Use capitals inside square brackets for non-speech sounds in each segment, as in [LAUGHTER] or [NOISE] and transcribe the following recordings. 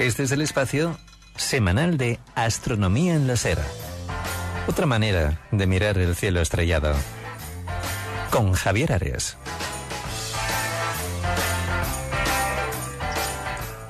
Este es el espacio semanal de Astronomía en la Ser. Otra manera de mirar el cielo estrellado. Con Javier Arias.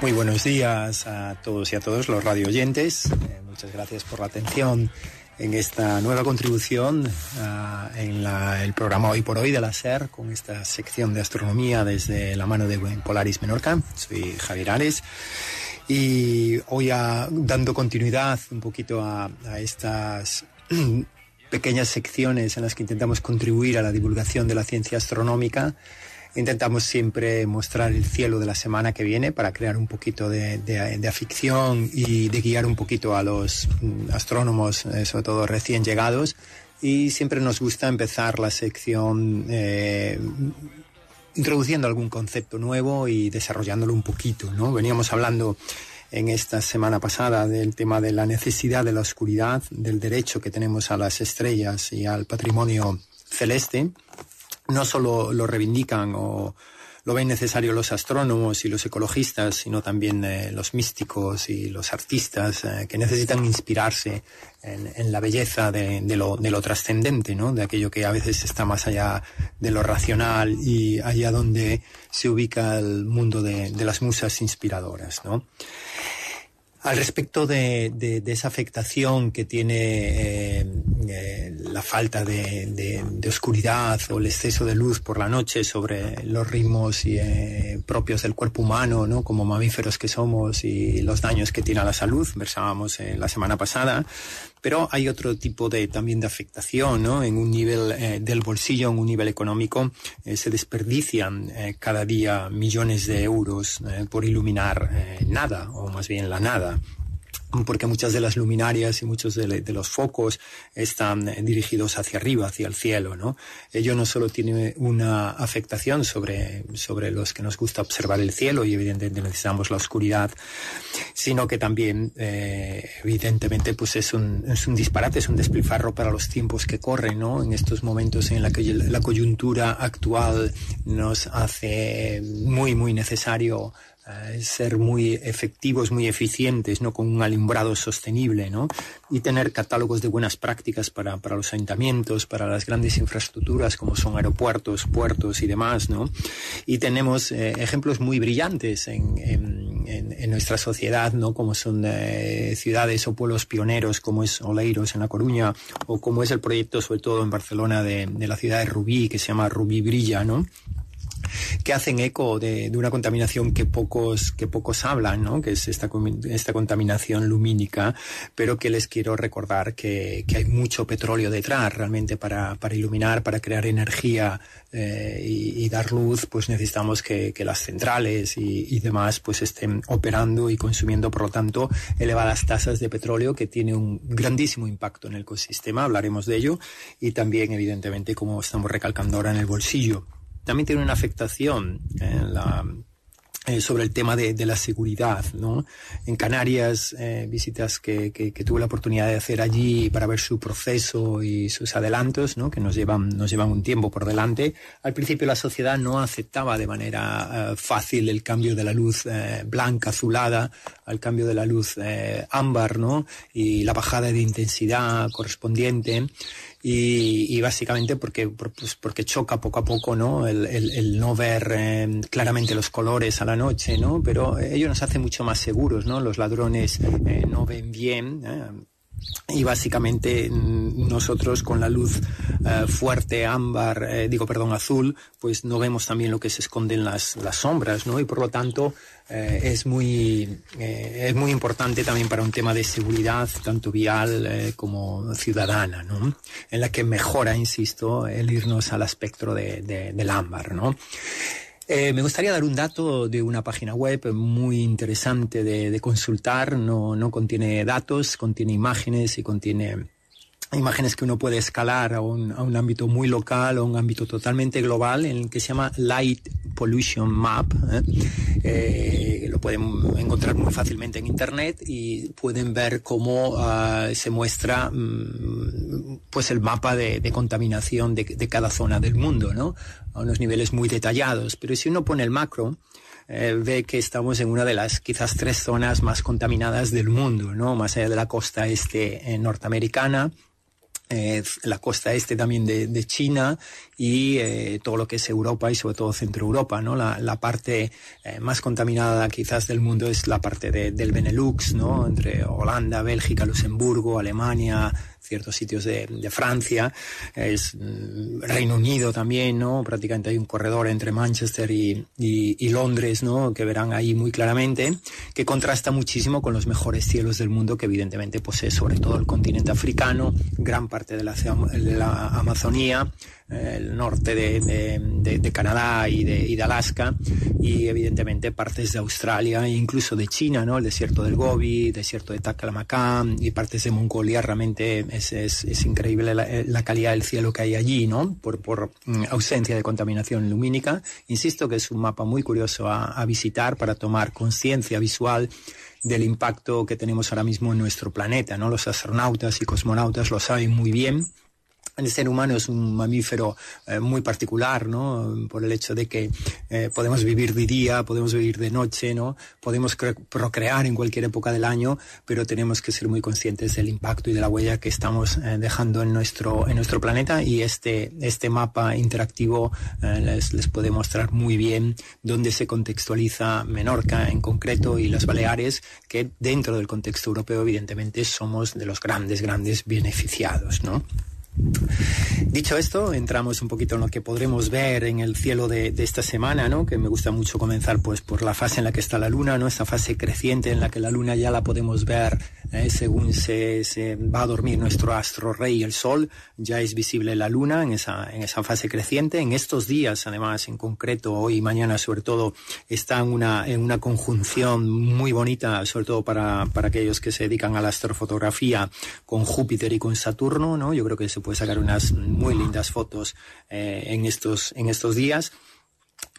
Muy buenos días a todos y a todos los radio oyentes. Eh, muchas gracias por la atención en esta nueva contribución uh, en el programa Hoy por Hoy de la SER con esta sección de astronomía desde la mano de Polaris Menorca. Soy Javier Ares y hoy a, dando continuidad un poquito a, estas [CLEARS THROAT] pequeñas secciones en las que intentamos contribuir a la divulgación de la ciencia astronómica. Intentamos siempre mostrar el cielo de la semana que viene para crear un poquito de, de, afición y de guiar un poquito a los astrónomos, eh, sobre todo recién llegados. Y siempre nos gusta empezar la sección eh, introduciendo algún concepto nuevo y desarrollándolo un poquito, ¿no? Veníamos hablando en esta semana pasada del tema de la necesidad de la oscuridad, del derecho que tenemos a las estrellas y al patrimonio celeste. No solo lo reivindican o lo ven necesario los astrónomos y los ecologistas, sino también eh, los místicos y los artistas eh, que necesitan inspirarse en, la belleza de, lo, de lo trascendente, ¿no? de aquello que a veces está más allá de lo racional y allá donde se ubica el mundo de, las musas inspiradoras. ¿no? Al respecto de, esa afectación que tiene eh, eh, la falta de, oscuridad o el exceso de luz por la noche sobre los ritmos eh, propios del cuerpo humano, ¿no? como mamíferos que somos y los daños que tiene a la salud, versábamos la semana pasada, pero hay otro tipo de también de afectación. En un nivel eh, del bolsillo, en un nivel económico, se desperdician cada día millones de euros por iluminar nada, o más bien la nada porque muchas de las luminarias y muchos de, los focos están dirigidos hacia arriba, hacia el cielo, ¿no? Ello no solo tiene una afectación sobre, sobre los que nos gusta observar el cielo y evidentemente necesitamos la oscuridad, sino que también, eh, evidentemente, pues es un, es un disparate, es un despilfarro para los tiempos que corren, ¿no? En estos momentos en la que la coyuntura actual nos hace muy, muy necesario ser muy efectivos, muy eficientes, ¿no? Con un alumbrado sostenible, ¿no? Y tener catálogos de buenas prácticas para, para los ayuntamientos, para las grandes infraestructuras como son aeropuertos, puertos y demás, ¿no? Y tenemos eh, ejemplos muy brillantes en, en, en, en, nuestra sociedad, ¿no? Como son eh, ciudades o pueblos pioneros como es Oleiros en La Coruña o como es el proyecto, sobre todo en Barcelona, de, de la ciudad de Rubí, que se llama Rubí Brilla, ¿no? Que hacen eco de, una contaminación que pocos, que pocos hablan, ¿no? que es esta, esta contaminación lumínica, pero que les quiero recordar que, que hay mucho petróleo detrás realmente para, para iluminar, para crear energía eh, y, dar luz, pues necesitamos que, que las centrales y, y, demás pues estén operando y consumiendo, por lo tanto, elevadas tasas de petróleo que tiene un grandísimo impacto en el ecosistema, hablaremos de ello, y también, evidentemente, como estamos recalcando ahora, en el bolsillo también tiene una afectación eh, sobre el tema de, la seguridad, ¿no? En Canarias, eh, visitas que, tuve la oportunidad de hacer allí para ver su proceso y sus adelantos, ¿no? Que nos llevan, nos llevan un tiempo por delante. Al principio la sociedad no aceptaba de manera uh, fácil el cambio de la luz blanca, azulada, al cambio de la luz uh, ámbar, ¿no? Y la bajada de intensidad correspondiente y, básicamente porque, pues porque choca poco a poco ¿no? el, el, no ver eh, claramente los colores a la noche, ¿no? pero ello nos hace mucho más seguros, ¿no? los ladrones eh, no ven bien. ¿eh? y básicamente nosotros con la luz uh, fuerte ámbar eh, digo perdón azul pues no vemos también lo que se esconde en las, las sombras no y por lo tanto eh, es muy eh, es muy importante también para un tema de seguridad tanto vial eh, como ciudadana no en la que mejora insisto el irnos al espectro de, de, del ámbar no eh, me gustaría dar un dato de una página web muy interesante de, de consultar. No, no, contiene datos, contiene imágenes y contiene imágenes que uno puede escalar a un, a un, ámbito muy local o un ámbito totalmente global en el que se llama Light Pollution Map. ¿eh? Eh, lo pueden encontrar muy fácilmente en internet y pueden ver cómo uh, se muestra um, pues el mapa de, de contaminación de, de, cada zona del mundo, ¿no? A unos niveles muy detallados. Pero si uno pone el macro, eh, ve que estamos en una de las quizás tres zonas más contaminadas del mundo, ¿no? Más allá de la costa este eh, norteamericana, eh, la costa este también de, de China y eh, todo lo que es Europa y sobre todo Centro Europa, ¿no? La, la parte eh, más contaminada quizás del mundo es la parte de, del Benelux, ¿no? Entre Holanda, Bélgica, Luxemburgo, Alemania, ciertos sitios de, Francia, es mm, Reino Unido también, ¿no? Prácticamente hay un corredor entre Manchester y, Londres, ¿no? Que verán ahí muy claramente, que contrasta muchísimo con los mejores cielos del mundo que evidentemente posee sobre todo el continente africano, gran parte de la, de la Amazonía, el norte de, de, Canadá y, y de, Alaska y evidentemente partes de Australia e incluso de China, ¿no? El desierto del Gobi, desierto de Taklamakan y partes de Mongolia. Realmente es, es, es increíble la, la, calidad del cielo que hay allí, ¿no? Por, por mm, ausencia de contaminación lumínica. Insisto que es un mapa muy curioso a, a visitar para tomar conciencia visual del impacto que tenemos ahora mismo en nuestro planeta, ¿no? Los astronautas y cosmonautas lo saben muy bien el ser humano es un mamífero eh, muy particular, ¿no? Por el hecho de que eh, podemos vivir de día, podemos vivir de noche, ¿no? Podemos procrear en cualquier época del año, pero tenemos que ser muy conscientes del impacto y de la huella que estamos eh, dejando en nuestro, en nuestro planeta y este, este mapa interactivo les, les, puede mostrar muy bien dónde se contextualiza Menorca en concreto y las Baleares, que dentro del contexto europeo evidentemente somos de los grandes, grandes beneficiados, ¿no? Dicho esto, entramos un poquito en lo que podremos ver en el cielo de, esta semana, ¿no? Que me gusta mucho comenzar, pues, por la fase en la que está la luna, ¿no? Esta fase creciente en la que la luna ya la podemos ver eh, según se, se, va a dormir nuestro astro rey, el sol. Ya es visible la luna en esa, en esa fase creciente. En estos días, además, en concreto, hoy y mañana, sobre todo, está en una, en una conjunción muy bonita, sobre todo para, para aquellos que se dedican a la astrofotografía con Júpiter y con Saturno, ¿no? Yo creo que se puede sacar unas muy lindas fotos eh, en, estos, en estos días.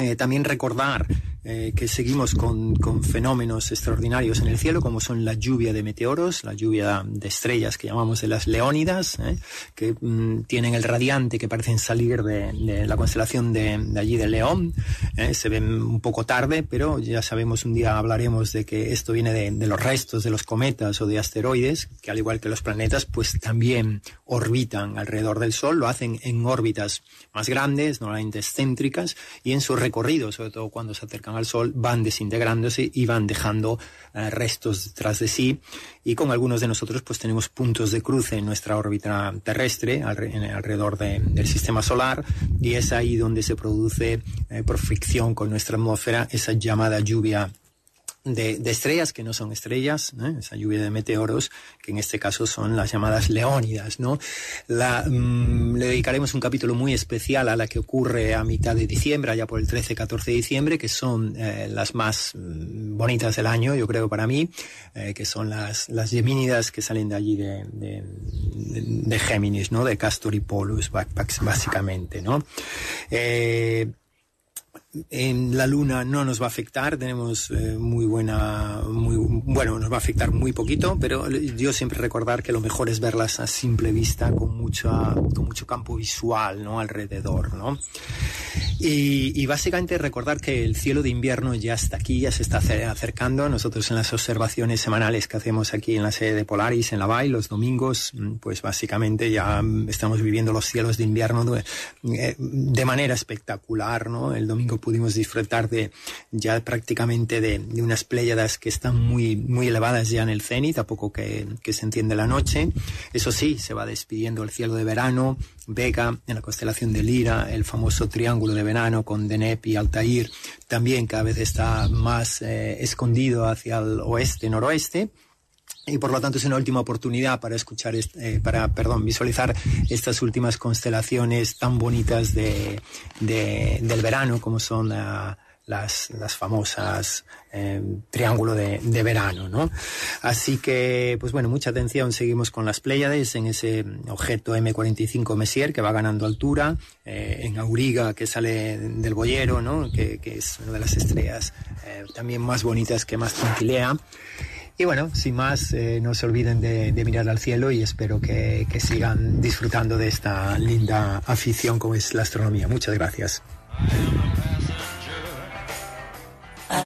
Eh, también recordar eh, que seguimos con, con, fenómenos extraordinarios en el cielo, como son la lluvia de meteoros, la lluvia de estrellas que llamamos de las leónidas, ¿eh? que mm, tienen el radiante que parecen salir de, de la constelación de, de, allí del León. ¿eh? Se ven un poco tarde, pero ya sabemos, un día hablaremos de que esto viene de, de, los restos de los cometas o de asteroides, que al igual que los planetas, pues también orbitan alrededor del Sol, lo hacen en órbitas más grandes, normalmente excéntricas, y en su recorrido, sobre todo cuando se acercan al Sol van desintegrándose y van dejando uh, restos detrás de sí. Y con algunos de nosotros pues tenemos puntos de cruce en nuestra órbita terrestre alrededor de, del sistema solar y es ahí donde se produce eh, por fricción con nuestra atmósfera esa llamada lluvia de, estrellas que no son estrellas, ¿eh? esa lluvia de meteoros, que en este caso son las llamadas leónidas. ¿no? La, mmm, le dedicaremos un capítulo muy especial a la que ocurre a mitad de diciembre, allá por el 13-14 de diciembre, que son eh, las más mmm, bonitas del año, yo creo, para mí, eh, que son las, las gemínidas que salen de allí de, de, Géminis, ¿no? de Castor y Polus, básicamente. ¿no? En la luna no nos va a afectar, tenemos eh, muy buena, muy, bueno, nos va a afectar muy poquito, pero yo siempre recordar que lo mejor es verlas a simple vista, con, mucha, con mucho campo visual, ¿no? Alrededor, ¿no? Y, básicamente recordar que el cielo de invierno ya está aquí, ya se está acercando. Nosotros en las observaciones semanales que hacemos aquí en la sede de Polaris, en la BAI, los domingos, pues básicamente ya estamos viviendo los cielos de invierno de, eh, de manera espectacular, ¿no? El domingo pudimos disfrutar de ya prácticamente de, unas pléyadas que están muy, muy elevadas ya en el cenit, a poco que, se entiende la noche. Eso sí, se va despidiendo el cielo de verano, Vega en la constelación de Lira, el famoso triángulo de verano con Deneb y Altair, también cada vez está más eh, escondido hacia el oeste-noroeste y por lo tanto es una última oportunidad para escuchar, eh, para, perdón, visualizar estas últimas constelaciones tan bonitas de, de, del verano como son la, las, las famosas eh, triángulo de, de, verano, ¿no? Así que, pues bueno, mucha atención, seguimos con las Pléyades en ese objeto M45 Messier que va ganando altura, eh, en Auriga que sale del boyero, ¿no? Que, que es una de las estrellas eh, también más bonitas que más tranquilea. Y bueno, sin más, eh, no se olviden de, mirar al cielo y espero que sigan disfrutando de esta linda afición como es la astronomía. Muchas gracias.